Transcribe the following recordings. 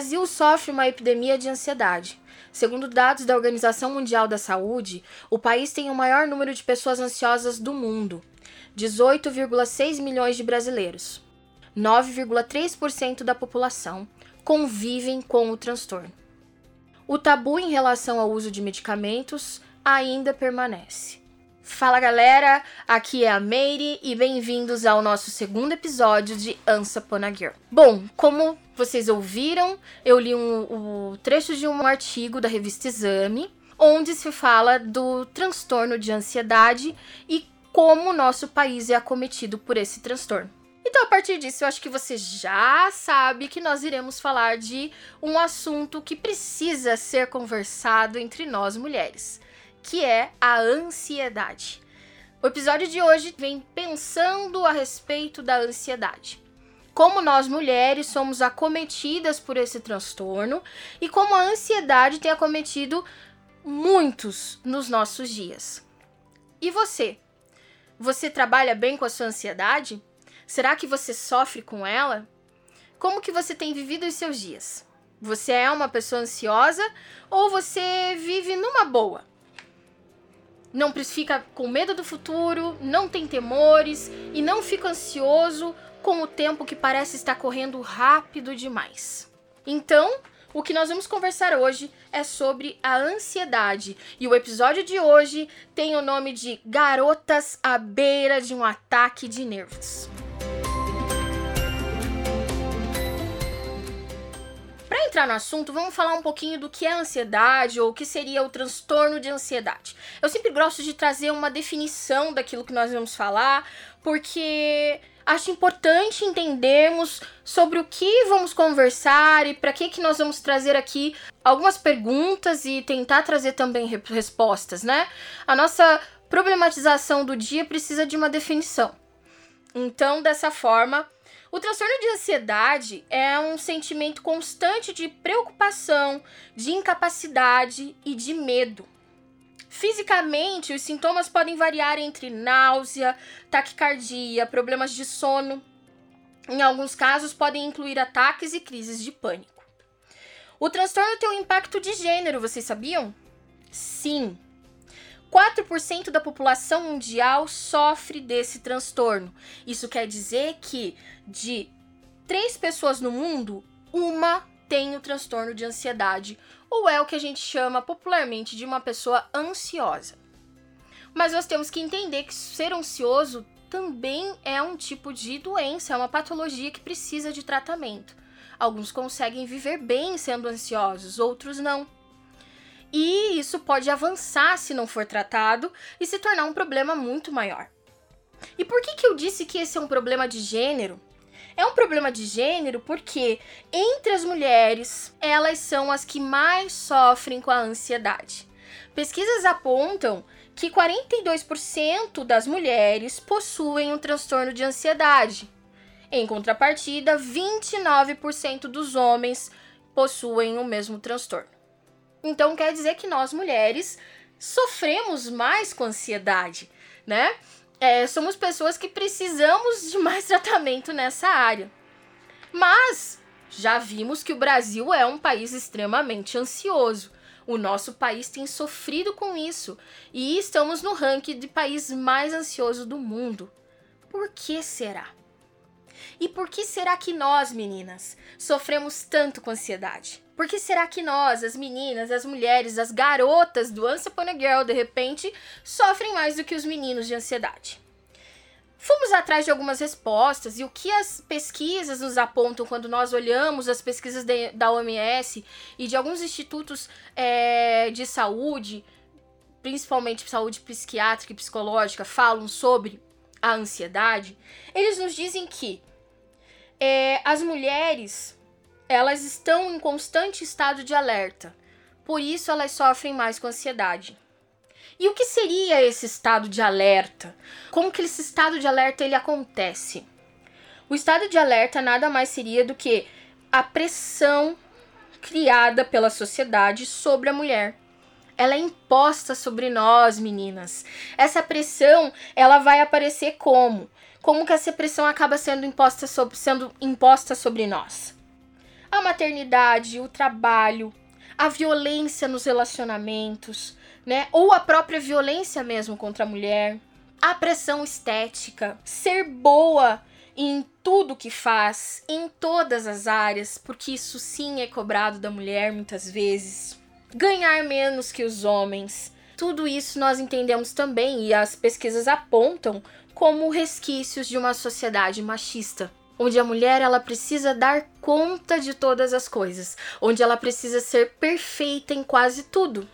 Brasil sofre uma epidemia de ansiedade. Segundo dados da Organização Mundial da Saúde, o país tem o maior número de pessoas ansiosas do mundo, 18,6 milhões de brasileiros. 9,3% da população convivem com o transtorno. O tabu em relação ao uso de medicamentos ainda permanece. Fala galera, aqui é a Meire e bem-vindos ao nosso segundo episódio de Ansa Girl. Bom, como vocês ouviram, eu li um, um trecho de um artigo da revista Exame, onde se fala do transtorno de ansiedade e como o nosso país é acometido por esse transtorno. Então, a partir disso, eu acho que você já sabe que nós iremos falar de um assunto que precisa ser conversado entre nós mulheres que é a ansiedade. O episódio de hoje vem pensando a respeito da ansiedade. Como nós mulheres somos acometidas por esse transtorno e como a ansiedade tem acometido muitos nos nossos dias. E você? Você trabalha bem com a sua ansiedade? Será que você sofre com ela? Como que você tem vivido os seus dias? Você é uma pessoa ansiosa ou você vive numa boa? Não fica com medo do futuro, não tem temores e não fica ansioso com o tempo que parece estar correndo rápido demais. Então, o que nós vamos conversar hoje é sobre a ansiedade. E o episódio de hoje tem o nome de Garotas à beira de um ataque de nervos. Entrar no assunto, vamos falar um pouquinho do que é ansiedade ou o que seria o transtorno de ansiedade. Eu sempre gosto de trazer uma definição daquilo que nós vamos falar, porque acho importante entendermos sobre o que vamos conversar e para que que nós vamos trazer aqui algumas perguntas e tentar trazer também respostas, né? A nossa problematização do dia precisa de uma definição. Então, dessa forma, o transtorno de ansiedade é um sentimento constante de preocupação, de incapacidade e de medo. Fisicamente, os sintomas podem variar entre náusea, taquicardia, problemas de sono. Em alguns casos, podem incluir ataques e crises de pânico. O transtorno tem um impacto de gênero, vocês sabiam? Sim, 4% da população mundial sofre desse transtorno. Isso quer dizer que de três pessoas no mundo, uma tem o transtorno de ansiedade, ou é o que a gente chama popularmente de uma pessoa ansiosa. Mas nós temos que entender que ser ansioso também é um tipo de doença, é uma patologia que precisa de tratamento. Alguns conseguem viver bem sendo ansiosos, outros não. E isso pode avançar se não for tratado e se tornar um problema muito maior. E por que, que eu disse que esse é um problema de gênero? É um problema de gênero porque entre as mulheres, elas são as que mais sofrem com a ansiedade. Pesquisas apontam que 42% das mulheres possuem um transtorno de ansiedade. Em contrapartida, 29% dos homens possuem o mesmo transtorno. Então quer dizer que nós mulheres sofremos mais com ansiedade, né? É, somos pessoas que precisamos de mais tratamento nessa área. Mas já vimos que o Brasil é um país extremamente ansioso. O nosso país tem sofrido com isso e estamos no ranking de país mais ansioso do mundo. Por que será? E por que será que nós, meninas, sofremos tanto com ansiedade? Por que será que nós, as meninas, as mulheres, as garotas do Once Upon a Girl, de repente, sofrem mais do que os meninos de ansiedade? Fomos atrás de algumas respostas e o que as pesquisas nos apontam quando nós olhamos as pesquisas de, da OMS e de alguns institutos é, de saúde, principalmente saúde psiquiátrica e psicológica, falam sobre a ansiedade, eles nos dizem que é, as mulheres elas estão em constante estado de alerta, por isso elas sofrem mais com ansiedade. E o que seria esse estado de alerta? Como que esse estado de alerta ele acontece? O estado de alerta nada mais seria do que a pressão criada pela sociedade sobre a mulher. Ela é imposta sobre nós, meninas. Essa pressão, ela vai aparecer como? Como que essa pressão acaba sendo imposta sobre, sendo imposta sobre nós? a maternidade, o trabalho, a violência nos relacionamentos, né? Ou a própria violência mesmo contra a mulher, a pressão estética, ser boa em tudo que faz, em todas as áreas, porque isso sim é cobrado da mulher muitas vezes. Ganhar menos que os homens. Tudo isso nós entendemos também e as pesquisas apontam como resquícios de uma sociedade machista onde a mulher ela precisa dar conta de todas as coisas, onde ela precisa ser perfeita em quase tudo,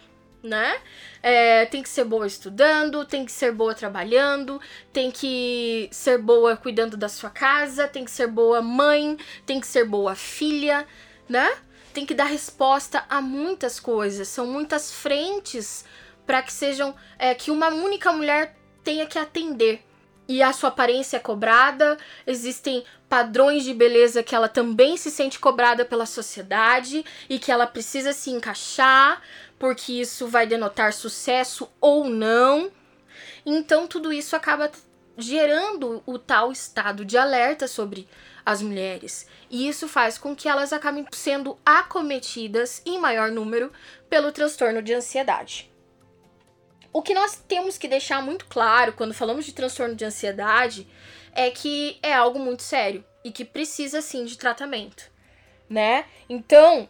né? É, tem que ser boa estudando, tem que ser boa trabalhando, tem que ser boa cuidando da sua casa, tem que ser boa mãe, tem que ser boa filha, né? Tem que dar resposta a muitas coisas, são muitas frentes para que sejam é, que uma única mulher tenha que atender e a sua aparência é cobrada, existem padrões de beleza que ela também se sente cobrada pela sociedade e que ela precisa se encaixar, porque isso vai denotar sucesso ou não. Então tudo isso acaba gerando o tal estado de alerta sobre as mulheres. E isso faz com que elas acabem sendo acometidas em maior número pelo transtorno de ansiedade. O que nós temos que deixar muito claro quando falamos de transtorno de ansiedade é que é algo muito sério e que precisa sim de tratamento, né? Então,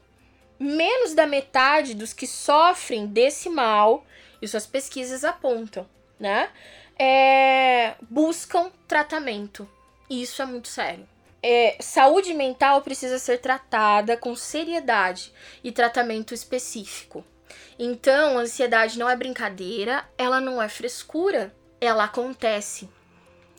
menos da metade dos que sofrem desse mal, isso as pesquisas apontam, né? É, buscam tratamento. E isso é muito sério. É, saúde mental precisa ser tratada com seriedade e tratamento específico. Então, a ansiedade não é brincadeira, ela não é frescura, ela acontece.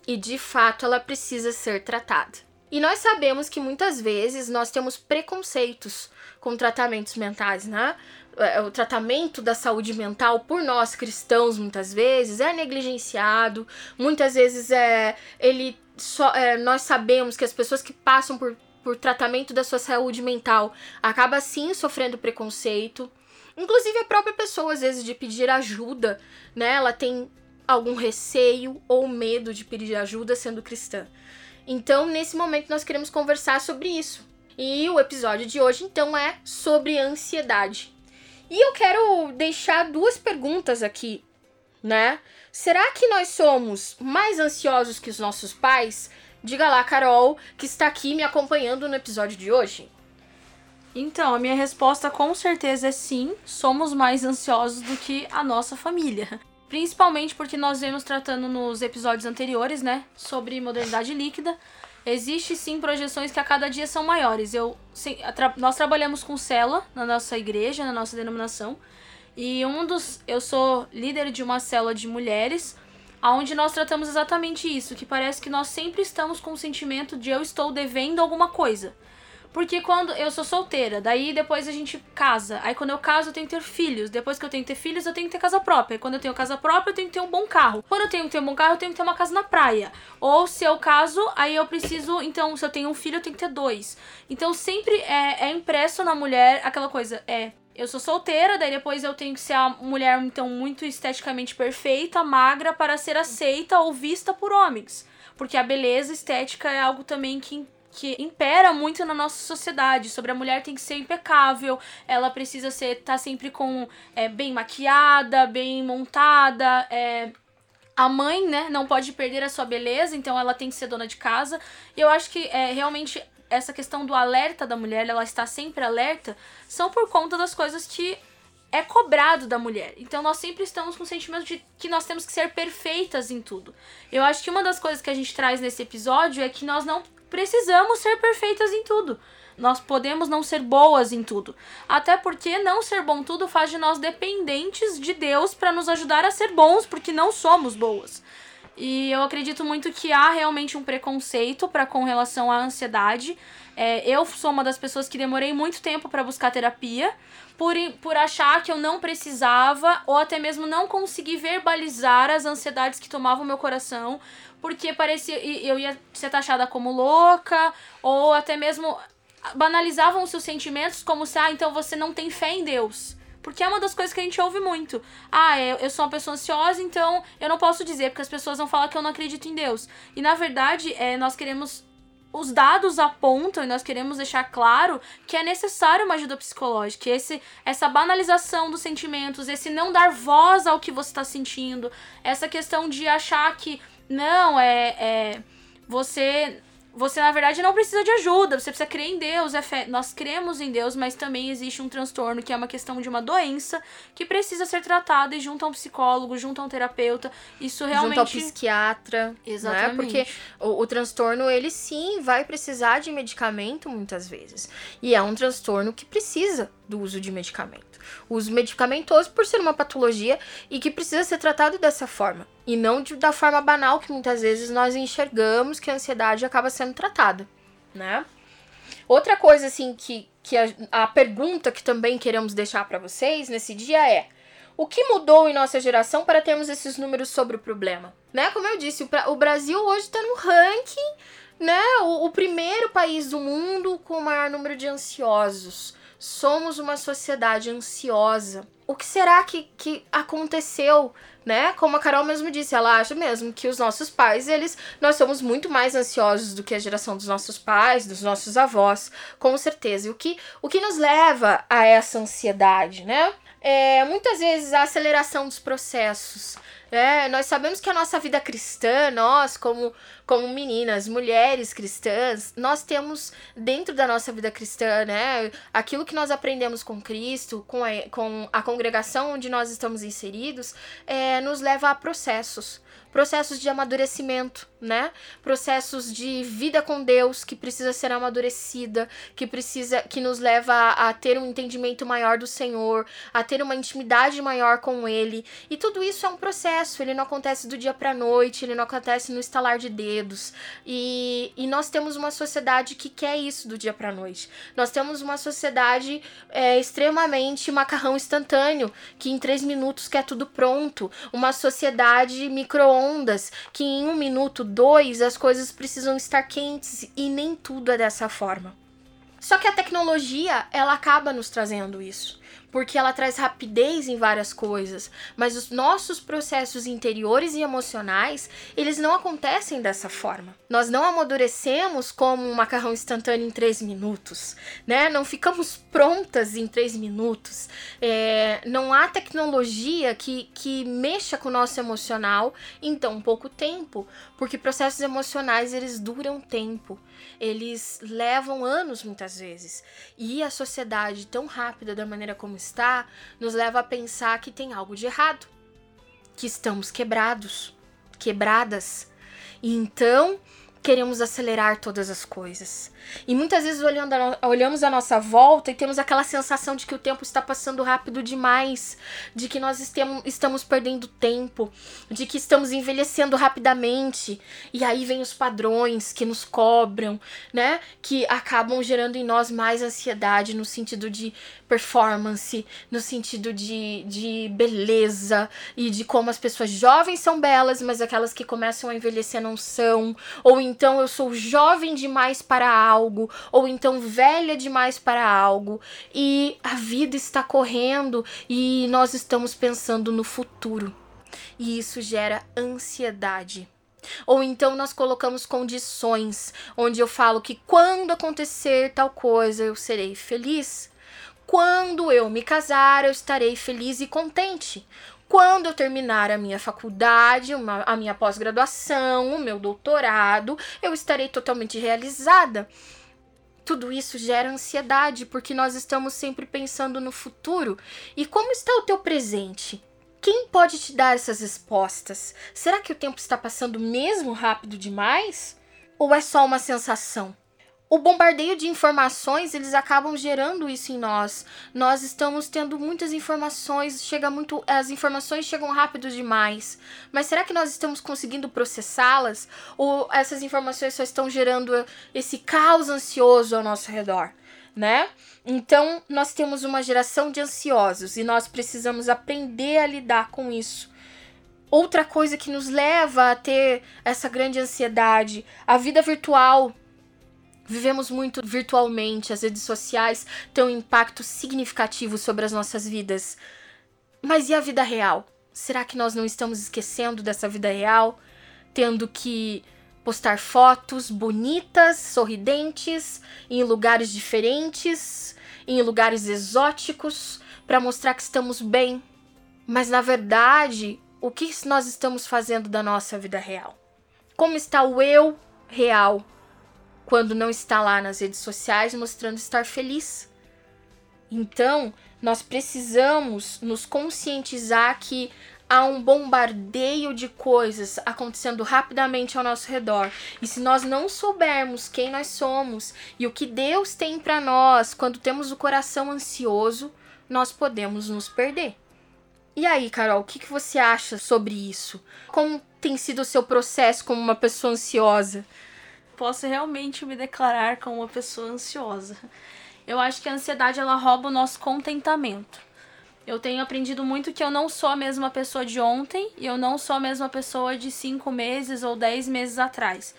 E de fato, ela precisa ser tratada. E nós sabemos que muitas vezes nós temos preconceitos com tratamentos mentais, né? É, o tratamento da saúde mental por nós cristãos muitas vezes é negligenciado, muitas vezes é ele só é, nós sabemos que as pessoas que passam por, por tratamento da sua saúde mental acabam sim sofrendo preconceito. Inclusive a própria pessoa, às vezes, de pedir ajuda, né? Ela tem algum receio ou medo de pedir ajuda sendo cristã. Então, nesse momento, nós queremos conversar sobre isso. E o episódio de hoje, então, é sobre ansiedade. E eu quero deixar duas perguntas aqui, né? Será que nós somos mais ansiosos que os nossos pais? Diga lá, Carol, que está aqui me acompanhando no episódio de hoje. Então, a minha resposta com certeza é sim, somos mais ansiosos do que a nossa família. Principalmente porque nós vemos tratando nos episódios anteriores, né, sobre modernidade líquida. Existe sim projeções que a cada dia são maiores. Eu, sim, tra nós trabalhamos com célula na nossa igreja, na nossa denominação. E um dos. Eu sou líder de uma célula de mulheres, onde nós tratamos exatamente isso, que parece que nós sempre estamos com o sentimento de eu estou devendo alguma coisa. Porque quando eu sou solteira, daí depois a gente casa. Aí quando eu caso, eu tenho que ter filhos. Depois que eu tenho que ter filhos, eu tenho que ter casa própria. E quando eu tenho casa própria, eu tenho que ter um bom carro. Quando eu tenho que ter um bom carro, eu tenho que ter uma casa na praia. Ou se eu caso, aí eu preciso. Então, se eu tenho um filho, eu tenho que ter dois. Então sempre é, é impresso na mulher aquela coisa. É. Eu sou solteira, daí depois eu tenho que ser a mulher, então, muito esteticamente perfeita, magra, para ser aceita ou vista por homens. Porque a beleza estética é algo também que que impera muito na nossa sociedade sobre a mulher tem que ser impecável, ela precisa ser tá sempre com é, bem maquiada, bem montada, é, a mãe, né, não pode perder a sua beleza, então ela tem que ser dona de casa. E eu acho que é realmente essa questão do alerta da mulher, ela está sempre alerta, são por conta das coisas que é cobrado da mulher. Então nós sempre estamos com o sentimento de que nós temos que ser perfeitas em tudo. Eu acho que uma das coisas que a gente traz nesse episódio é que nós não precisamos ser perfeitas em tudo. Nós podemos não ser boas em tudo. Até porque não ser bom tudo faz de nós dependentes de Deus para nos ajudar a ser bons, porque não somos boas. E eu acredito muito que há realmente um preconceito para com relação à ansiedade. É, eu sou uma das pessoas que demorei muito tempo para buscar terapia, por, por achar que eu não precisava, ou até mesmo não conseguir verbalizar as ansiedades que tomavam meu coração, porque parecia eu ia ser taxada como louca, ou até mesmo banalizavam os seus sentimentos como se, ah, então você não tem fé em Deus. Porque é uma das coisas que a gente ouve muito. Ah, eu, eu sou uma pessoa ansiosa, então eu não posso dizer, porque as pessoas vão falar que eu não acredito em Deus. E na verdade, é, nós queremos os dados apontam e nós queremos deixar claro que é necessário uma ajuda psicológica. Esse, essa banalização dos sentimentos, esse não dar voz ao que você está sentindo, essa questão de achar que não é, é você você na verdade não precisa de ajuda, você precisa crer em Deus. É fé. Nós cremos em Deus, mas também existe um transtorno que é uma questão de uma doença que precisa ser tratada e junto a um psicólogo, junto a um terapeuta. Isso realmente. Junto ao psiquiatra. Exatamente. Né? Porque o, o transtorno, ele sim vai precisar de medicamento muitas vezes. E é um transtorno que precisa do uso de medicamento. Uso medicamentoso por ser uma patologia e que precisa ser tratado dessa forma. E não de, da forma banal que muitas vezes nós enxergamos que a ansiedade acaba sendo tratada, né? Outra coisa, assim, que, que a, a pergunta que também queremos deixar para vocês nesse dia é: o que mudou em nossa geração para termos esses números sobre o problema? Né? Como eu disse, o, o Brasil hoje está no ranking, né? O, o primeiro país do mundo com o maior número de ansiosos. Somos uma sociedade ansiosa. O que será que, que aconteceu, né? Como a Carol mesmo disse, ela acha mesmo que os nossos pais, eles, nós somos muito mais ansiosos do que a geração dos nossos pais, dos nossos avós, com certeza. E o que, o que nos leva a essa ansiedade, né? É, muitas vezes a aceleração dos processos, é, nós sabemos que a nossa vida cristã, nós como, como meninas, mulheres cristãs, nós temos dentro da nossa vida cristã, né, aquilo que nós aprendemos com Cristo, com a, com a congregação onde nós estamos inseridos, é, nos leva a processos processos de amadurecimento, né? Processos de vida com Deus que precisa ser amadurecida, que precisa que nos leva a, a ter um entendimento maior do Senhor, a ter uma intimidade maior com ele. E tudo isso é um processo, ele não acontece do dia para noite, ele não acontece no estalar de dedos. E, e nós temos uma sociedade que quer isso do dia para noite. Nós temos uma sociedade é, extremamente macarrão instantâneo, que em três minutos quer tudo pronto. Uma sociedade micro que em um minuto, dois, as coisas precisam estar quentes e nem tudo é dessa forma. Só que a tecnologia, ela acaba nos trazendo isso porque ela traz rapidez em várias coisas, mas os nossos processos interiores e emocionais, eles não acontecem dessa forma. Nós não amadurecemos como um macarrão instantâneo em três minutos, né? Não ficamos prontas em três minutos. É, não há tecnologia que, que mexa com o nosso emocional em tão pouco tempo, porque processos emocionais, eles duram tempo eles levam anos muitas vezes. E a sociedade tão rápida da maneira como está nos leva a pensar que tem algo de errado, que estamos quebrados, quebradas. E então queremos acelerar todas as coisas. E muitas vezes olhando a, olhamos a nossa volta e temos aquela sensação de que o tempo está passando rápido demais, de que nós estamos perdendo tempo, de que estamos envelhecendo rapidamente. E aí vem os padrões que nos cobram, né? Que acabam gerando em nós mais ansiedade no sentido de performance, no sentido de, de beleza e de como as pessoas jovens são belas, mas aquelas que começam a envelhecer não são. Ou então eu sou jovem demais para algo, ou então velha demais para algo, e a vida está correndo e nós estamos pensando no futuro. E isso gera ansiedade. Ou então nós colocamos condições, onde eu falo que quando acontecer tal coisa eu serei feliz. Quando eu me casar, eu estarei feliz e contente. Quando eu terminar a minha faculdade, uma, a minha pós-graduação, o meu doutorado, eu estarei totalmente realizada. Tudo isso gera ansiedade porque nós estamos sempre pensando no futuro. E como está o teu presente? Quem pode te dar essas respostas? Será que o tempo está passando mesmo rápido demais? Ou é só uma sensação? O bombardeio de informações, eles acabam gerando isso em nós. Nós estamos tendo muitas informações, chega muito, as informações chegam rápido demais. Mas será que nós estamos conseguindo processá-las ou essas informações só estão gerando esse caos ansioso ao nosso redor, né? Então, nós temos uma geração de ansiosos e nós precisamos aprender a lidar com isso. Outra coisa que nos leva a ter essa grande ansiedade, a vida virtual Vivemos muito virtualmente, as redes sociais têm um impacto significativo sobre as nossas vidas. Mas e a vida real? Será que nós não estamos esquecendo dessa vida real? Tendo que postar fotos bonitas, sorridentes, em lugares diferentes, em lugares exóticos, para mostrar que estamos bem. Mas na verdade, o que nós estamos fazendo da nossa vida real? Como está o eu real quando não está lá nas redes sociais mostrando estar feliz? Então, nós precisamos nos conscientizar que há um bombardeio de coisas acontecendo rapidamente ao nosso redor. E se nós não soubermos quem nós somos e o que Deus tem para nós quando temos o coração ansioso, nós podemos nos perder. E aí, Carol, o que, que você acha sobre isso? Como tem sido o seu processo como uma pessoa ansiosa? Posso realmente me declarar como uma pessoa ansiosa. Eu acho que a ansiedade ela rouba o nosso contentamento. Eu tenho aprendido muito que eu não sou a mesma pessoa de ontem e eu não sou a mesma pessoa de cinco meses ou dez meses atrás.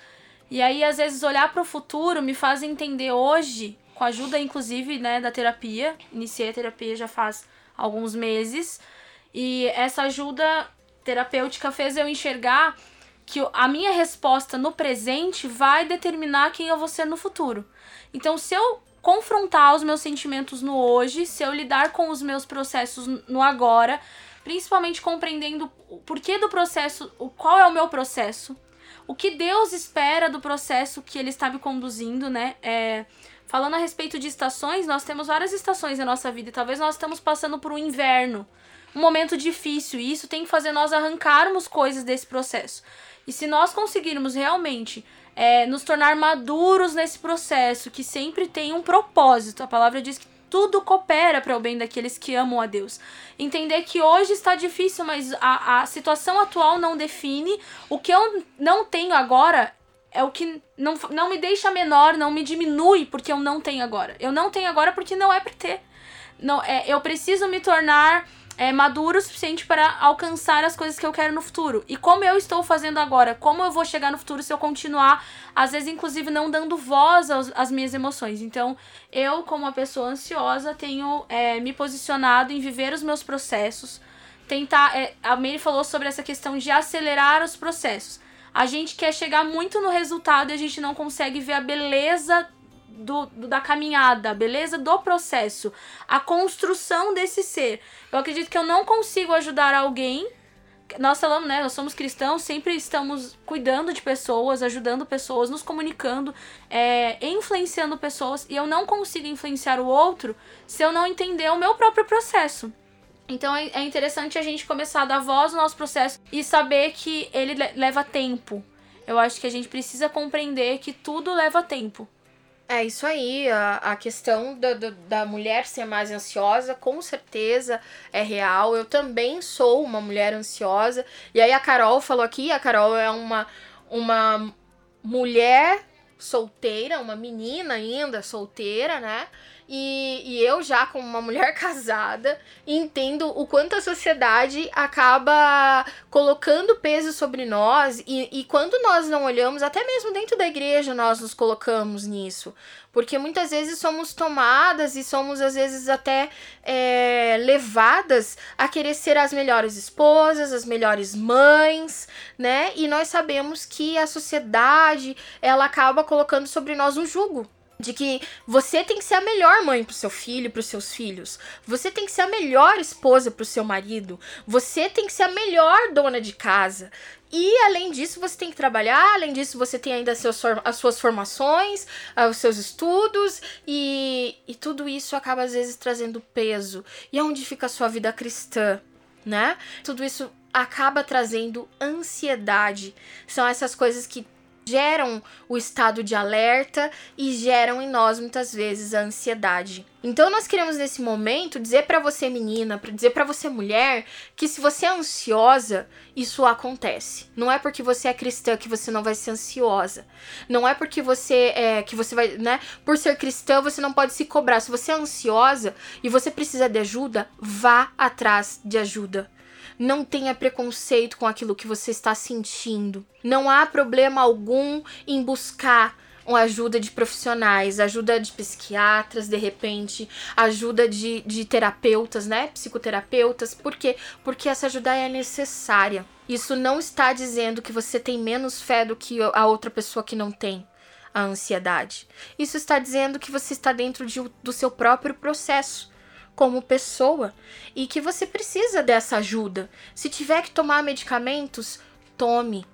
E aí, às vezes, olhar para o futuro me faz entender hoje, com a ajuda, inclusive, né, da terapia. Iniciei a terapia já faz alguns meses. E essa ajuda terapêutica fez eu enxergar que a minha resposta no presente vai determinar quem eu vou ser no futuro. Então, se eu confrontar os meus sentimentos no hoje, se eu lidar com os meus processos no agora, principalmente compreendendo o porquê do processo, o qual é o meu processo, o que Deus espera do processo que Ele está me conduzindo, né? É, falando a respeito de estações, nós temos várias estações na nossa vida e talvez nós estamos passando por um inverno, um momento difícil, e isso tem que fazer nós arrancarmos coisas desse processo. E se nós conseguirmos realmente é, nos tornar maduros nesse processo, que sempre tem um propósito. A palavra diz que tudo coopera para o bem daqueles que amam a Deus. Entender que hoje está difícil, mas a, a situação atual não define. O que eu não tenho agora é o que não, não me deixa menor, não me diminui porque eu não tenho agora. Eu não tenho agora porque não é para ter. Não, é, eu preciso me tornar é, maduro o suficiente para alcançar as coisas que eu quero no futuro. E como eu estou fazendo agora? Como eu vou chegar no futuro se eu continuar, às vezes, inclusive, não dando voz aos, às minhas emoções? Então, eu, como uma pessoa ansiosa, tenho é, me posicionado em viver os meus processos. Tentar. É, a Mary falou sobre essa questão de acelerar os processos. A gente quer chegar muito no resultado e a gente não consegue ver a beleza do, do, da caminhada, beleza do processo, a construção desse ser. Eu acredito que eu não consigo ajudar alguém. Nós falamos, né? Nós somos cristãos, sempre estamos cuidando de pessoas, ajudando pessoas, nos comunicando, é, influenciando pessoas, e eu não consigo influenciar o outro se eu não entender o meu próprio processo. Então é, é interessante a gente começar a dar voz ao nosso processo e saber que ele leva tempo. Eu acho que a gente precisa compreender que tudo leva tempo. É isso aí, a, a questão da, da, da, mulher ser mais ansiosa, com certeza é real. Eu também sou uma mulher ansiosa. E aí a Carol falou aqui, a Carol é uma, uma mulher solteira, uma menina ainda solteira, né? E, e eu, já como uma mulher casada, entendo o quanto a sociedade acaba colocando peso sobre nós. E, e quando nós não olhamos, até mesmo dentro da igreja, nós nos colocamos nisso. Porque muitas vezes somos tomadas e somos, às vezes, até é, levadas a querer ser as melhores esposas, as melhores mães, né? E nós sabemos que a sociedade ela acaba colocando sobre nós um jugo de que você tem que ser a melhor mãe pro seu filho, pros seus filhos. Você tem que ser a melhor esposa pro seu marido. Você tem que ser a melhor dona de casa. E além disso, você tem que trabalhar, além disso, você tem ainda seus, as suas formações, ah, os seus estudos, e, e tudo isso acaba às vezes trazendo peso. E onde fica a sua vida cristã, né? Tudo isso acaba trazendo ansiedade. São essas coisas que geram o estado de alerta e geram em nós muitas vezes a ansiedade. Então nós queremos nesse momento dizer para você menina, para dizer para você mulher, que se você é ansiosa, isso acontece. Não é porque você é cristã que você não vai ser ansiosa. Não é porque você é que você vai, né, por ser cristã, você não pode se cobrar. Se você é ansiosa e você precisa de ajuda, vá atrás de ajuda. Não tenha preconceito com aquilo que você está sentindo. Não há problema algum em buscar ajuda de profissionais, ajuda de psiquiatras, de repente, ajuda de, de terapeutas, né? Psicoterapeutas. Por quê? Porque essa ajuda é necessária. Isso não está dizendo que você tem menos fé do que a outra pessoa que não tem a ansiedade. Isso está dizendo que você está dentro de, do seu próprio processo como pessoa e que você precisa dessa ajuda. Se tiver que tomar medicamentos, tome.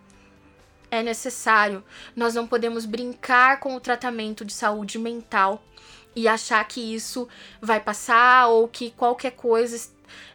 É necessário. Nós não podemos brincar com o tratamento de saúde mental e achar que isso vai passar ou que qualquer coisa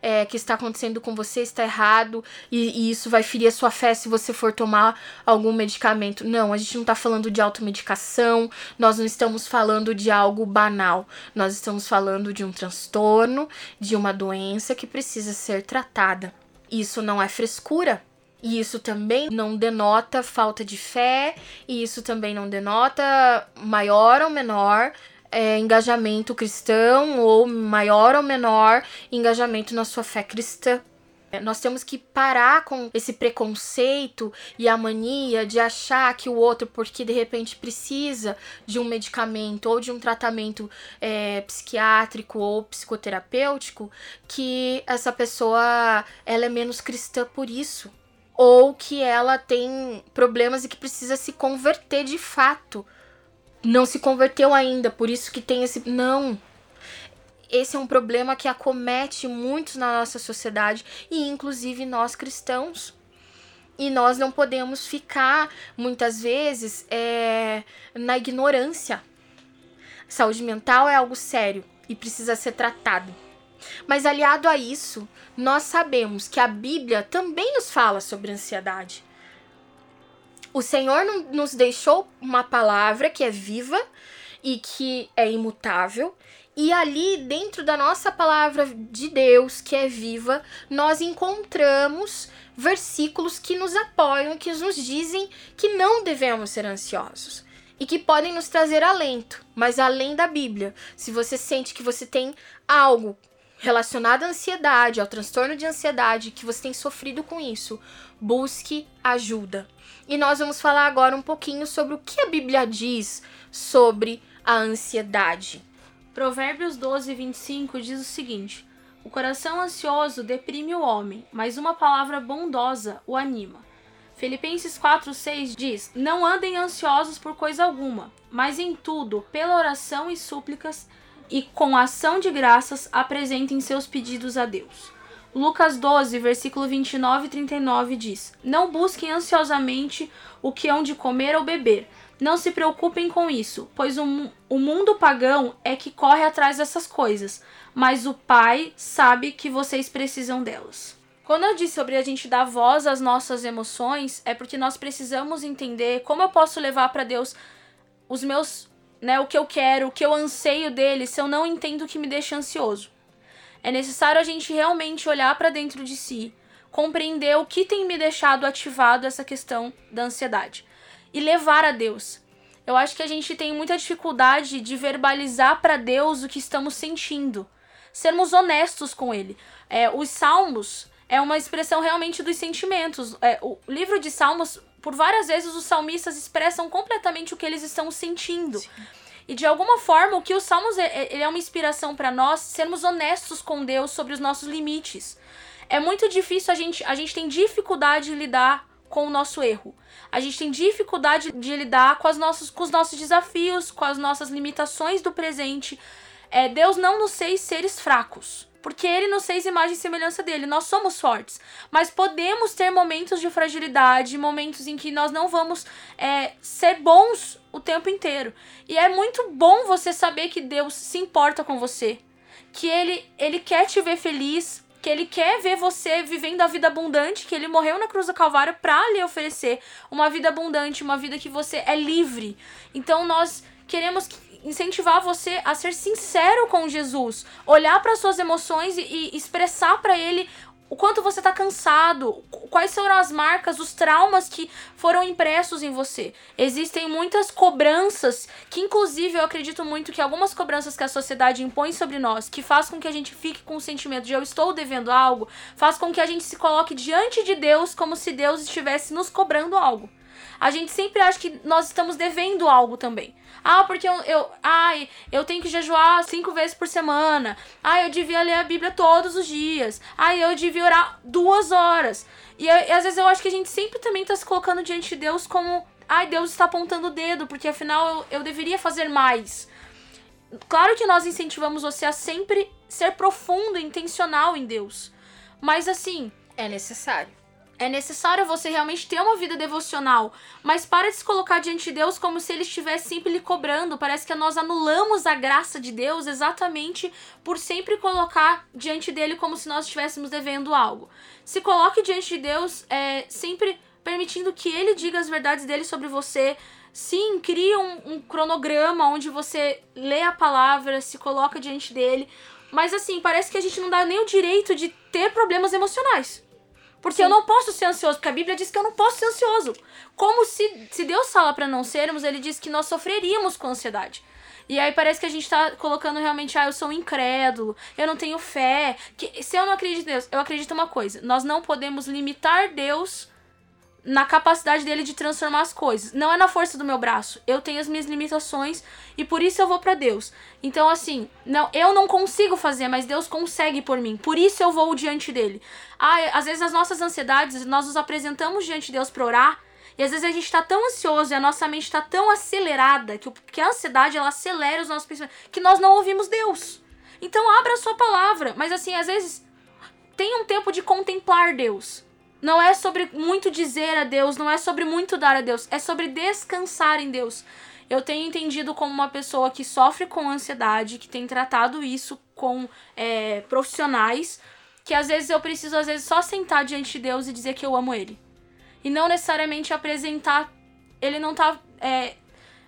é, que está acontecendo com você está errado e, e, isso vai ferir a sua fé se você for tomar algum medicamento. Não, a gente não está falando de automedicação, nós não estamos falando de algo banal, nós estamos falando de um transtorno, de uma doença que precisa ser tratada. Isso não é frescura. E isso também não denota falta de fé, e isso também não denota maior ou menor é, engajamento cristão ou maior ou menor engajamento na sua fé cristã. Nós temos que parar com esse preconceito e a mania de achar que o outro, porque de repente precisa de um medicamento ou de um tratamento é, psiquiátrico ou psicoterapêutico, que essa pessoa ela é menos cristã por isso. Ou que ela tem problemas e que precisa se converter de fato não se converteu ainda, por isso que tem esse. Não. Esse é um problema que acomete muitos na nossa sociedade e inclusive nós cristãos. E nós não podemos ficar, muitas vezes, é, na ignorância. Saúde mental é algo sério e precisa ser tratado. Mas aliado a isso, nós sabemos que a Bíblia também nos fala sobre ansiedade. O Senhor nos deixou uma palavra que é viva e que é imutável. E ali, dentro da nossa palavra de Deus, que é viva, nós encontramos versículos que nos apoiam, que nos dizem que não devemos ser ansiosos e que podem nos trazer alento. Mas além da Bíblia, se você sente que você tem algo relacionado à ansiedade, ao transtorno de ansiedade, que você tem sofrido com isso, busque ajuda. E nós vamos falar agora um pouquinho sobre o que a Bíblia diz sobre a ansiedade. Provérbios 12, 25 diz o seguinte: O coração ansioso deprime o homem, mas uma palavra bondosa o anima. Filipenses 4:6 diz: Não andem ansiosos por coisa alguma, mas em tudo, pela oração e súplicas e com ação de graças, apresentem seus pedidos a Deus. Lucas 12, versículo 29 e 39 diz: Não busquem ansiosamente o que hão de comer ou beber. Não se preocupem com isso, pois o, o mundo pagão é que corre atrás dessas coisas, mas o Pai sabe que vocês precisam delas. Quando eu disse sobre a gente dar voz às nossas emoções, é porque nós precisamos entender como eu posso levar para Deus os meus, né, o que eu quero, o que eu anseio dele, se eu não entendo o que me deixa ansioso. É necessário a gente realmente olhar para dentro de si, compreender o que tem me deixado ativado essa questão da ansiedade e levar a Deus. Eu acho que a gente tem muita dificuldade de verbalizar para Deus o que estamos sentindo, sermos honestos com Ele. É, os Salmos é uma expressão realmente dos sentimentos. É, o livro de Salmos, por várias vezes, os salmistas expressam completamente o que eles estão sentindo. Sim. E de alguma forma, o que os Salmos é, é, ele é uma inspiração para nós sermos honestos com Deus sobre os nossos limites. É muito difícil a gente, a gente tem dificuldade de lidar com o nosso erro. A gente tem dificuldade de lidar com, as nossos, com os nossos desafios, com as nossas limitações do presente. É, Deus não nos fez seres fracos. Porque ele nos fez imagem e semelhança dele. Nós somos fortes. Mas podemos ter momentos de fragilidade, momentos em que nós não vamos é, ser bons o tempo inteiro. E é muito bom você saber que Deus se importa com você. Que ele, ele quer te ver feliz. Que ele quer ver você vivendo a vida abundante. Que ele morreu na cruz do Calvário para lhe oferecer uma vida abundante, uma vida que você é livre. Então nós queremos que incentivar você a ser sincero com Jesus, olhar para suas emoções e, e expressar para ele o quanto você está cansado, quais foram as marcas, os traumas que foram impressos em você. Existem muitas cobranças, que inclusive eu acredito muito que algumas cobranças que a sociedade impõe sobre nós, que faz com que a gente fique com o sentimento de eu estou devendo algo, faz com que a gente se coloque diante de Deus como se Deus estivesse nos cobrando algo. a gente sempre acha que nós estamos devendo algo também. Ah, porque eu, eu, ai, eu tenho que jejuar cinco vezes por semana. Ah, eu devia ler a Bíblia todos os dias. Ah, eu devia orar duas horas. E, e às vezes eu acho que a gente sempre também está se colocando diante de Deus como, ai, Deus está apontando o dedo, porque afinal eu, eu deveria fazer mais. Claro que nós incentivamos você a sempre ser profundo e intencional em Deus. Mas assim. É necessário. É necessário você realmente ter uma vida devocional, mas para de se colocar diante de Deus como se ele estivesse sempre lhe cobrando. Parece que nós anulamos a graça de Deus exatamente por sempre colocar diante dele como se nós estivéssemos devendo algo. Se coloque diante de Deus é, sempre permitindo que ele diga as verdades dele sobre você. Sim, crie um, um cronograma onde você lê a palavra, se coloca diante dele. Mas assim, parece que a gente não dá nem o direito de ter problemas emocionais. Porque Sim. eu não posso ser ansioso, porque a Bíblia diz que eu não posso ser ansioso. Como se, se Deus fala para não sermos, ele diz que nós sofreríamos com ansiedade. E aí parece que a gente tá colocando realmente, ah, eu sou um incrédulo, eu não tenho fé. Que, se eu não acredito em Deus, eu acredito uma coisa: nós não podemos limitar Deus na capacidade dele de transformar as coisas. Não é na força do meu braço. Eu tenho as minhas limitações e por isso eu vou para Deus. Então assim, não, eu não consigo fazer, mas Deus consegue por mim. Por isso eu vou diante dele. Ah, às vezes as nossas ansiedades, nós nos apresentamos diante de Deus para orar, e às vezes a gente tá tão ansioso e a nossa mente tá tão acelerada que, que a ansiedade ela acelera os nossos pensamentos que nós não ouvimos Deus. Então abra a sua palavra, mas assim, às vezes tem um tempo de contemplar Deus. Não é sobre muito dizer a Deus, não é sobre muito dar a Deus, é sobre descansar em Deus. Eu tenho entendido como uma pessoa que sofre com ansiedade, que tem tratado isso com é, profissionais, que às vezes eu preciso, às vezes, só sentar diante de Deus e dizer que eu amo Ele. E não necessariamente apresentar. Ele não tá é,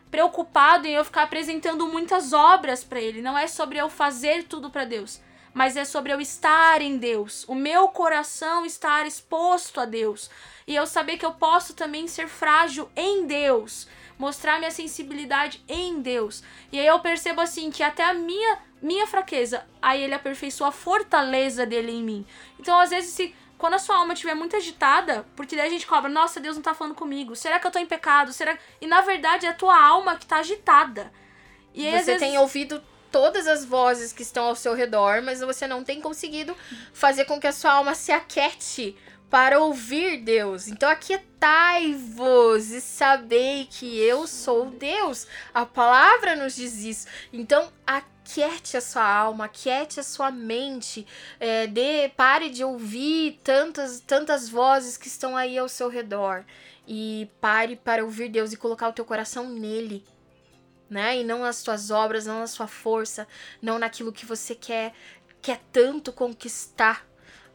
preocupado em eu ficar apresentando muitas obras para Ele. Não é sobre eu fazer tudo para Deus mas é sobre eu estar em Deus, o meu coração estar exposto a Deus e eu saber que eu posso também ser frágil em Deus, mostrar minha sensibilidade em Deus. E aí eu percebo assim que até a minha minha fraqueza, aí ele aperfeiçoa a fortaleza dele em mim. Então, às vezes, se quando a sua alma estiver muito agitada, porque daí a gente cobra, nossa, Deus não tá falando comigo. Será que eu tô em pecado? Será E na verdade é a tua alma que tá agitada. E aí, Você vezes... tem ouvido todas as vozes que estão ao seu redor, mas você não tem conseguido fazer com que a sua alma se aquete para ouvir Deus. Então aquietai-vos e sabei que eu sou Deus. A palavra nos diz isso. Então aquiete a sua alma, aquiete a sua mente, é, dê, pare de ouvir tantas, tantas vozes que estão aí ao seu redor. E pare para ouvir Deus e colocar o teu coração nele né? E não nas tuas obras, não na sua força, não naquilo que você quer, quer tanto conquistar,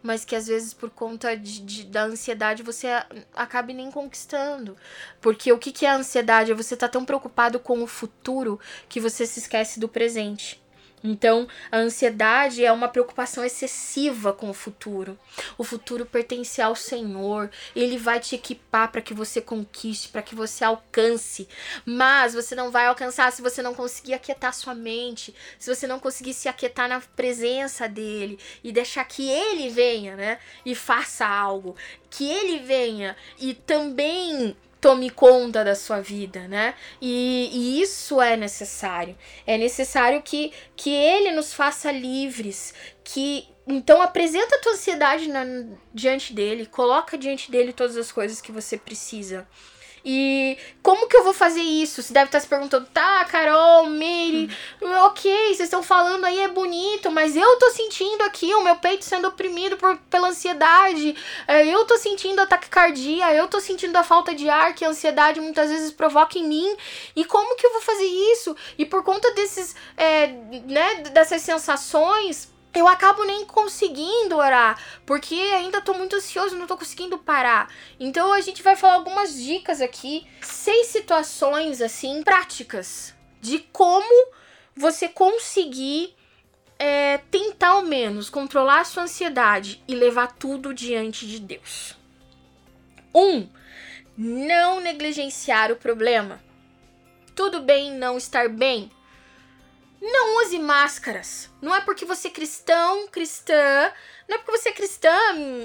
mas que às vezes por conta de, de, da ansiedade você acabe nem conquistando. Porque o que, que é a ansiedade? É você estar tá tão preocupado com o futuro que você se esquece do presente. Então, a ansiedade é uma preocupação excessiva com o futuro. O futuro pertence ao Senhor, ele vai te equipar para que você conquiste, para que você alcance. Mas você não vai alcançar se você não conseguir aquietar sua mente, se você não conseguir se aquietar na presença dele e deixar que ele venha, né? E faça algo, que ele venha e também tome conta da sua vida, né? E, e, isso é necessário. É necessário que, que ele nos faça livres, que então apresenta a tua ansiedade na, diante dele, coloca diante dele todas as coisas que você precisa. E como que eu vou fazer isso? Você deve estar se perguntando, tá, Carol, Mary, ok, vocês estão falando aí, é bonito, mas eu tô sentindo aqui o meu peito sendo oprimido por, pela ansiedade, é, eu tô sentindo a taquicardia, eu tô sentindo a falta de ar que a ansiedade muitas vezes provoca em mim. E como que eu vou fazer isso? E por conta desses, é, né, dessas sensações eu acabo nem conseguindo orar, porque ainda tô muito ansioso, não tô conseguindo parar. Então a gente vai falar algumas dicas aqui, seis situações assim práticas de como você conseguir é, tentar ao menos controlar a sua ansiedade e levar tudo diante de Deus. Um, não negligenciar o problema. Tudo bem não estar bem? Não use máscaras. Não é porque você é cristão, cristã, não é porque você é cristã,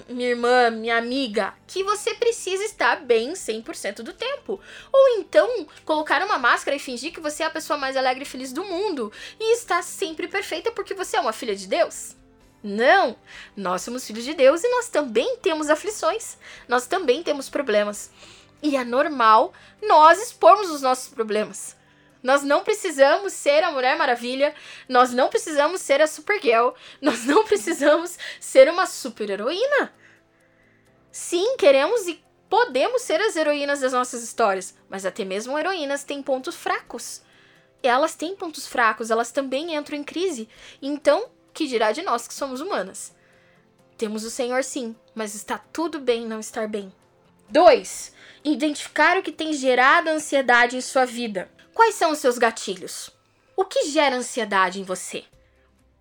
minha irmã, minha amiga, que você precisa estar bem 100% do tempo. Ou então, colocar uma máscara e fingir que você é a pessoa mais alegre e feliz do mundo e está sempre perfeita porque você é uma filha de Deus. Não! Nós somos filhos de Deus e nós também temos aflições. Nós também temos problemas. E é normal nós expormos os nossos problemas. Nós não precisamos ser a Mulher Maravilha, nós não precisamos ser a Supergirl, nós não precisamos ser uma super-heroína. Sim, queremos e podemos ser as heroínas das nossas histórias, mas até mesmo heroínas têm pontos fracos. Elas têm pontos fracos, elas também entram em crise. Então, que dirá de nós que somos humanas? Temos o Senhor sim, mas está tudo bem não estar bem. 2. Identificar o que tem gerado ansiedade em sua vida. Quais são os seus gatilhos? O que gera ansiedade em você?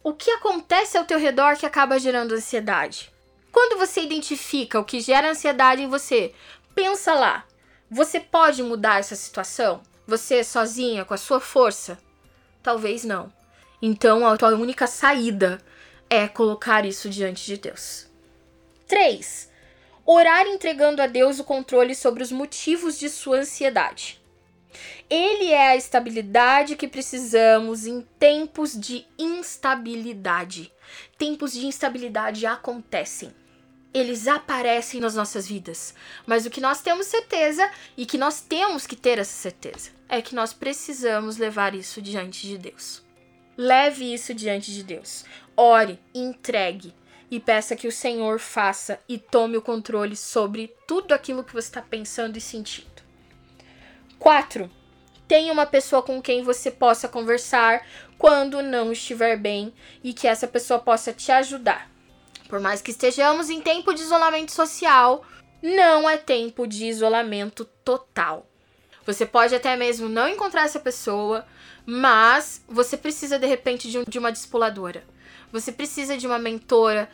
O que acontece ao teu redor que acaba gerando ansiedade? Quando você identifica o que gera ansiedade em você, pensa lá. Você pode mudar essa situação? Você sozinha, com a sua força? Talvez não. Então a tua única saída é colocar isso diante de Deus. 3. Orar entregando a Deus o controle sobre os motivos de sua ansiedade. Ele é a estabilidade que precisamos em tempos de instabilidade. Tempos de instabilidade acontecem. Eles aparecem nas nossas vidas. Mas o que nós temos certeza e que nós temos que ter essa certeza é que nós precisamos levar isso diante de Deus. Leve isso diante de Deus. Ore, entregue e peça que o Senhor faça e tome o controle sobre tudo aquilo que você está pensando e sentindo. 4 tenha uma pessoa com quem você possa conversar quando não estiver bem e que essa pessoa possa te ajudar. Por mais que estejamos em tempo de isolamento social, não é tempo de isolamento total. Você pode até mesmo não encontrar essa pessoa, mas você precisa de repente de, um, de uma discipuladora. Você precisa de uma mentora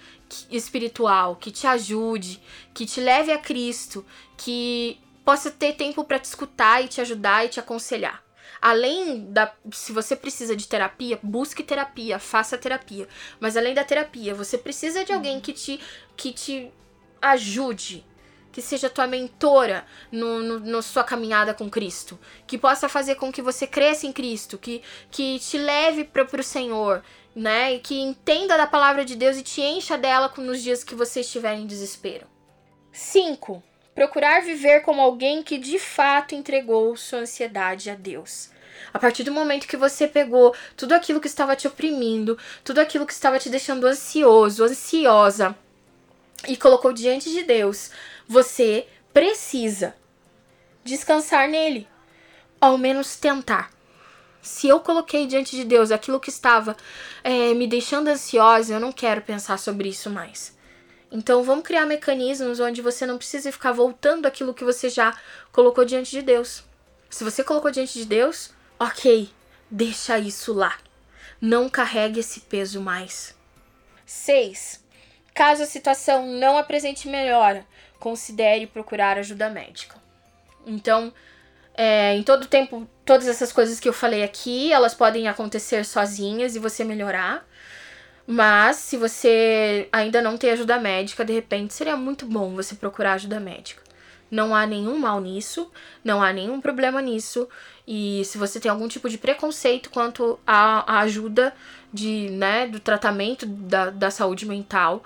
espiritual que te ajude, que te leve a Cristo, que possa ter tempo para te escutar e te ajudar e te aconselhar. Além da. Se você precisa de terapia, busque terapia, faça terapia. Mas além da terapia, você precisa de alguém que te, que te ajude. Que seja tua mentora no, no, no sua caminhada com Cristo. Que possa fazer com que você cresça em Cristo. Que, que te leve para o Senhor. Né? E que entenda da palavra de Deus e te encha dela nos dias que você estiver em desespero. 5 procurar viver como alguém que de fato entregou sua ansiedade a Deus. A partir do momento que você pegou tudo aquilo que estava te oprimindo, tudo aquilo que estava te deixando ansioso, ansiosa, e colocou diante de Deus, você precisa descansar nele. Ao menos tentar. Se eu coloquei diante de Deus aquilo que estava é, me deixando ansiosa, eu não quero pensar sobre isso mais. Então vamos criar mecanismos onde você não precisa ficar voltando aquilo que você já colocou diante de Deus. Se você colocou diante de Deus, ok, deixa isso lá. Não carregue esse peso mais. 6. Caso a situação não apresente melhora, considere procurar ajuda médica. Então, é, em todo tempo, todas essas coisas que eu falei aqui, elas podem acontecer sozinhas e você melhorar. Mas se você ainda não tem ajuda médica, de repente seria muito bom você procurar ajuda médica. Não há nenhum mal nisso, não há nenhum problema nisso. E se você tem algum tipo de preconceito quanto à, ajuda de, né, do tratamento da, da saúde mental,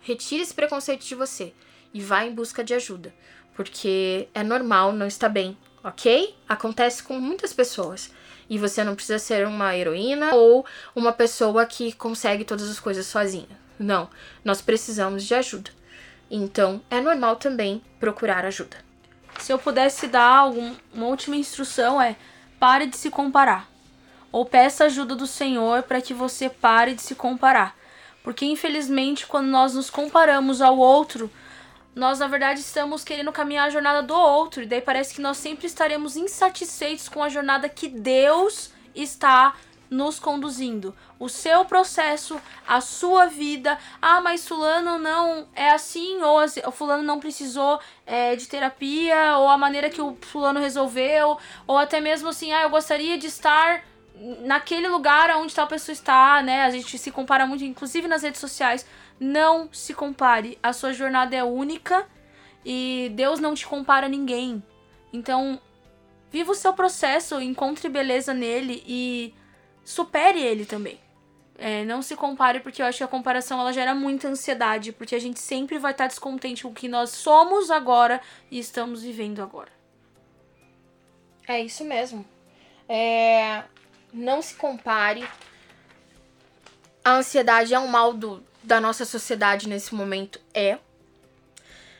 retire esse preconceito de você e vá em busca de ajuda. Porque é normal não estar bem, ok? Acontece com muitas pessoas. E você não precisa ser uma heroína ou uma pessoa que consegue todas as coisas sozinha. Não, nós precisamos de ajuda. Então, é normal também procurar ajuda. Se eu pudesse dar algum, uma última instrução é: pare de se comparar. Ou peça ajuda do Senhor para que você pare de se comparar. Porque infelizmente, quando nós nos comparamos ao outro, nós na verdade estamos querendo caminhar a jornada do outro, e daí parece que nós sempre estaremos insatisfeitos com a jornada que Deus está nos conduzindo. O seu processo, a sua vida. Ah, mas fulano não é assim, ou o fulano não precisou é, de terapia, ou a maneira que o fulano resolveu, ou até mesmo assim, ah, eu gostaria de estar naquele lugar onde tal pessoa está, né? A gente se compara muito, inclusive nas redes sociais. Não se compare. A sua jornada é única e Deus não te compara a ninguém. Então, viva o seu processo, encontre beleza nele e supere ele também. É, não se compare, porque eu acho que a comparação ela gera muita ansiedade, porque a gente sempre vai estar descontente com o que nós somos agora e estamos vivendo agora. É isso mesmo. É, não se compare. A ansiedade é um mal do, da nossa sociedade nesse momento, é.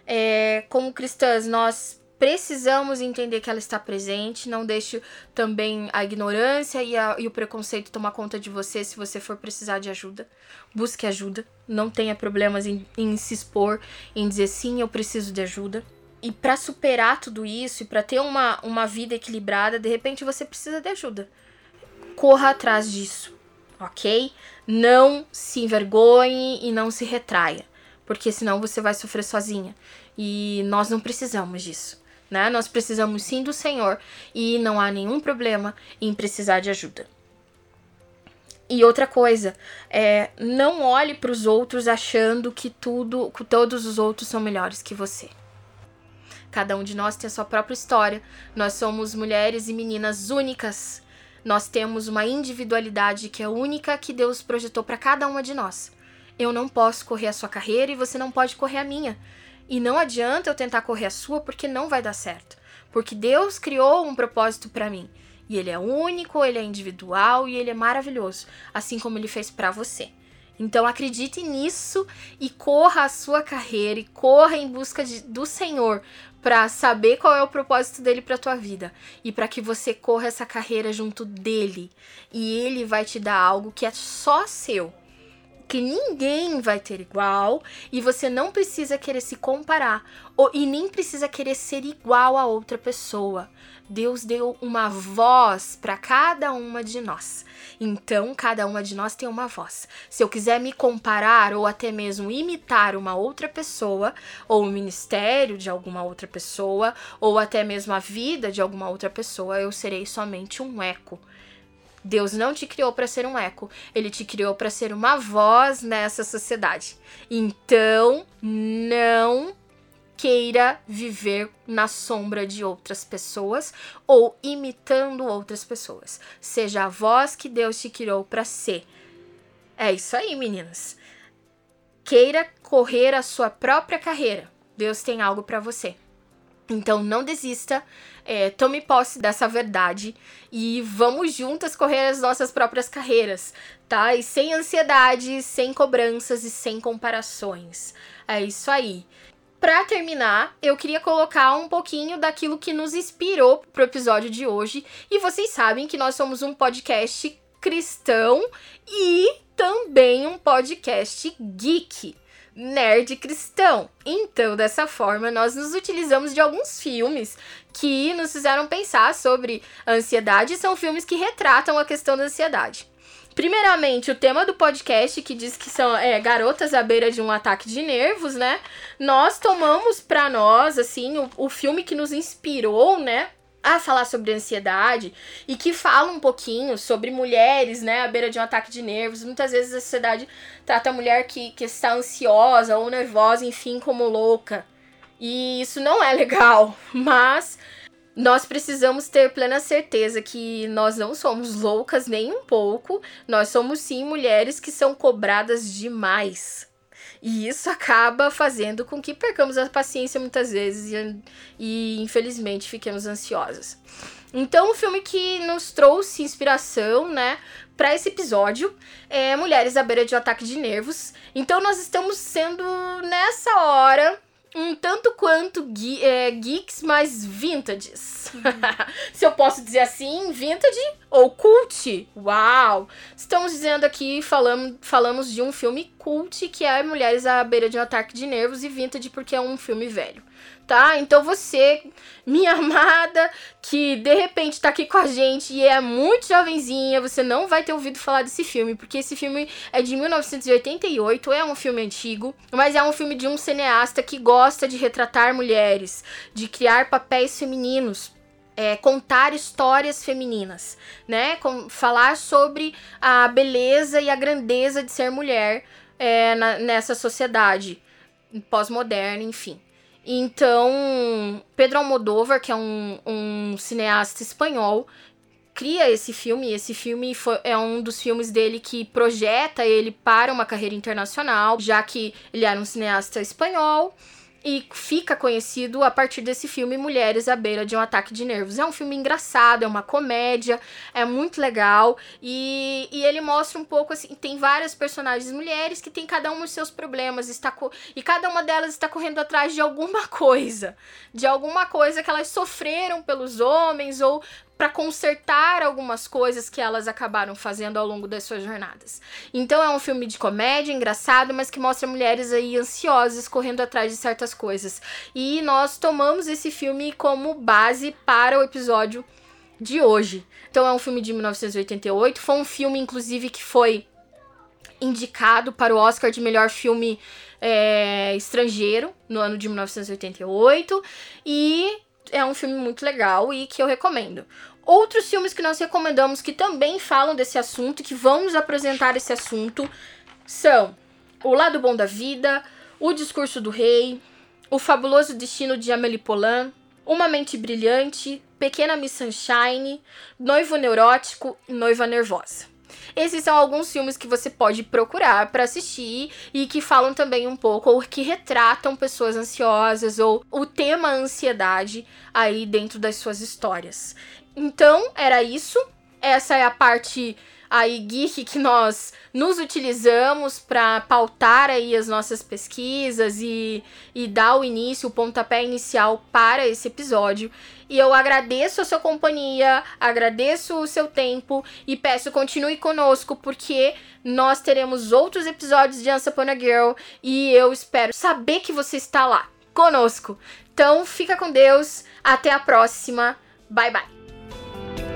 é. Como cristãs, nós precisamos entender que ela está presente. Não deixe também a ignorância e, a, e, o preconceito tomar conta de você se você for precisar de ajuda. Busque ajuda. Não tenha problemas em, em se expor, em dizer sim, eu preciso de ajuda. E para superar tudo isso e para ter uma, uma vida equilibrada, de repente você precisa de ajuda. Corra atrás disso, ok? Não se envergonhe e não se retraia, porque senão você vai sofrer sozinha. E nós não precisamos disso né? Nós precisamos sim do Senhor e não há nenhum problema em precisar de ajuda. E outra coisa, é, não olhe para os outros achando que tudo, que todos os outros são melhores que você. Cada um de nós tem a sua própria história. Nós somos mulheres e meninas únicas. Nós temos uma individualidade que é única que Deus projetou para cada uma de nós. Eu não posso correr a sua carreira e você não pode correr a minha. E não adianta eu tentar correr a sua porque não vai dar certo. Porque Deus criou um propósito para mim. E ele é único, ele é individual e ele é maravilhoso, assim como ele fez para você. Então acredite nisso e corra a sua carreira e corra em busca de, do Senhor para saber qual é o propósito dele para tua vida. E para que você corra essa carreira junto dele. E ele vai te dar algo que é só seu. Que ninguém vai ter igual. E você não precisa querer se comparar. Ou, e nem precisa querer ser igual a outra pessoa. Deus deu uma voz para cada uma de nós. Então, cada uma de nós tem uma voz. Se eu quiser me comparar ou até mesmo imitar uma outra pessoa, ou o ministério de alguma outra pessoa, ou até mesmo a vida de alguma outra pessoa, eu serei somente um eco Deus não te criou para ser um eco, ele te criou para ser uma voz nessa sociedade. Então, não queira viver na sombra de outras pessoas ou imitando outras pessoas. Seja a voz que Deus te criou para ser. É isso aí, meninas. Queira correr a sua própria carreira. Deus tem algo para você. Então não desista, é, tome posse dessa verdade e vamos juntas correr as nossas próprias carreiras, tá? E sem ansiedade, sem cobranças e sem comparações. É isso aí. Para terminar, eu queria colocar um pouquinho daquilo que nos inspirou pro episódio de hoje. E vocês sabem que nós somos um podcast cristão e também um podcast geek nerd cristão. Então, dessa forma, nós nos utilizamos de alguns filmes que nos fizeram pensar sobre ansiedade, são filmes que retratam a questão da ansiedade. Primeiramente, o tema do podcast, que diz que são é, garotas à beira de um ataque de nervos, né? Nós tomamos para nós, assim, o, o filme que nos inspirou, né? a falar sobre ansiedade e que fala um pouquinho sobre mulheres, né, à beira de um ataque de nervos. Muitas vezes a sociedade trata a mulher que, que está ansiosa ou nervosa, enfim, como louca. E isso não é legal, mas nós precisamos ter plena certeza que nós não somos loucas nem um pouco. Nós somos sim mulheres que são cobradas demais. E isso acaba fazendo com que percamos a paciência muitas vezes e, e infelizmente fiquemos ansiosas. Então, o filme que nos trouxe inspiração, né, para esse episódio é Mulheres à beira de um ataque de nervos. Então, nós estamos sendo nessa hora um tanto quanto ge é, geeks, mas vintages. Se eu posso dizer assim, vintage ou cult. Uau! Estamos dizendo aqui, falamos, falamos de um filme cult que é Mulheres à beira de um ataque de nervos e vintage porque é um filme velho tá? Então você, minha amada, que de repente tá aqui com a gente e é muito jovenzinha, você não vai ter ouvido falar desse filme, porque esse filme é de 1988, é um filme antigo, mas é um filme de um cineasta que gosta de retratar mulheres, de criar papéis femininos. é, contar histórias femininas, né? Com, falar sobre a beleza e a grandeza de ser mulher é, na, nessa sociedade pós-moderna, enfim. Então, Pedro Almodóvar, que é um, um cineasta espanhol, cria esse filme. Esse filme foi, é um dos filmes dele que projeta ele para uma carreira internacional, já que ele era um cineasta espanhol e fica conhecido a partir desse filme Mulheres à beira de um ataque de nervos. É um filme engraçado, é uma comédia, é muito legal e, e ele mostra um pouco assim, tem várias personagens mulheres que tem cada um os seus problemas, está e cada uma delas está correndo atrás de alguma coisa, de alguma coisa que elas sofreram pelos homens ou para consertar algumas coisas que elas acabaram fazendo ao longo das suas jornadas. Então é um filme de comédia, engraçado, mas que mostra mulheres aí ansiosas correndo atrás de certas coisas. E nós tomamos esse filme como base para o episódio de hoje. Então é um filme de 1988, foi um filme inclusive que foi indicado para o Oscar de melhor filme é, estrangeiro no ano de 1988 e é um filme muito legal e que eu recomendo. Outros filmes que nós recomendamos que também falam desse assunto, que vão nos apresentar esse assunto, são O Lado Bom da Vida, O Discurso do Rei, O Fabuloso Destino de Amélie Poulain, Uma Mente Brilhante, Pequena Miss Sunshine, Noivo Neurótico e Noiva Nervosa. Esses são alguns filmes que você pode procurar para assistir e que falam também um pouco ou que retratam pessoas ansiosas ou o tema ansiedade aí dentro das suas histórias. Então, era isso. Essa é a parte aí geek que nós nos utilizamos para pautar aí as nossas pesquisas e, e dar o início, o pontapé inicial para esse episódio. E eu agradeço a sua companhia, agradeço o seu tempo e peço continue conosco porque nós teremos outros episódios de Once Upon a Girl e eu espero saber que você está lá conosco. Então, fica com Deus, até a próxima. Bye bye.